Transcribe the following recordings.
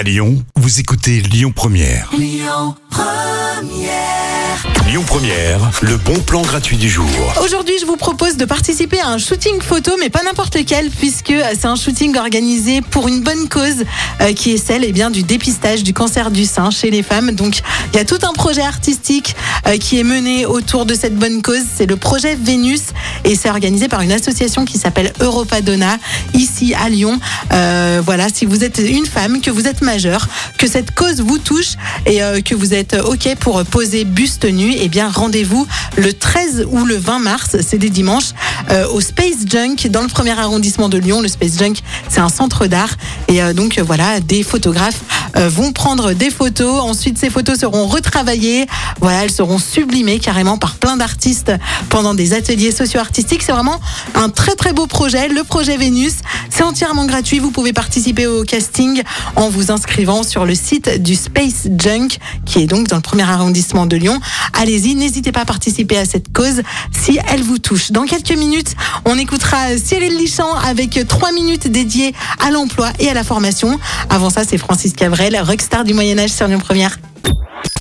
À Lyon, vous écoutez Lyon Première. Lyon Première, le bon plan gratuit du jour. Aujourd'hui, je vous propose de participer à un shooting photo, mais pas n'importe lequel, puisque c'est un shooting organisé pour une bonne cause, euh, qui est celle eh bien, du dépistage du cancer du sein chez les femmes. Donc, il y a tout un projet artistique euh, qui est mené autour de cette bonne cause. C'est le projet Vénus, et c'est organisé par une association qui s'appelle Europadonna, ici à Lyon. Euh, voilà, si vous êtes une femme, que vous êtes majeure, que cette cause vous touche et euh, que vous êtes OK pour poser buste nu, eh bien, rendez-vous le 13 ou le 20 mars, c'est des dimanches, euh, au Space Junk dans le premier arrondissement de Lyon. Le Space Junk, c'est un centre d'art. Et euh, donc, voilà, des photographes vont prendre des photos. Ensuite, ces photos seront retravaillées. Voilà, elles seront sublimées carrément par plein d'artistes pendant des ateliers socio-artistiques. C'est vraiment un très très beau projet. Le projet Vénus, c'est entièrement gratuit. Vous pouvez participer au casting en vous inscrivant sur le site du Space Junk, qui est donc dans le premier arrondissement de Lyon. Allez-y, n'hésitez pas à participer à cette cause si elle vous touche. Dans quelques minutes, on écoutera Cyril Lichamp avec trois minutes dédiées à l'emploi et à la formation. Avant ça, c'est Francis Cabrel, rockstar du Moyen-Âge sur Lyon Première.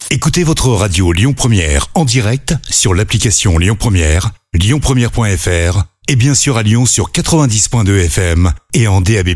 Écoutez votre radio Lyon Première en direct sur l'application Lyon Première, lyonpremière.fr et bien sûr à Lyon sur 90.2 FM et en DAB+.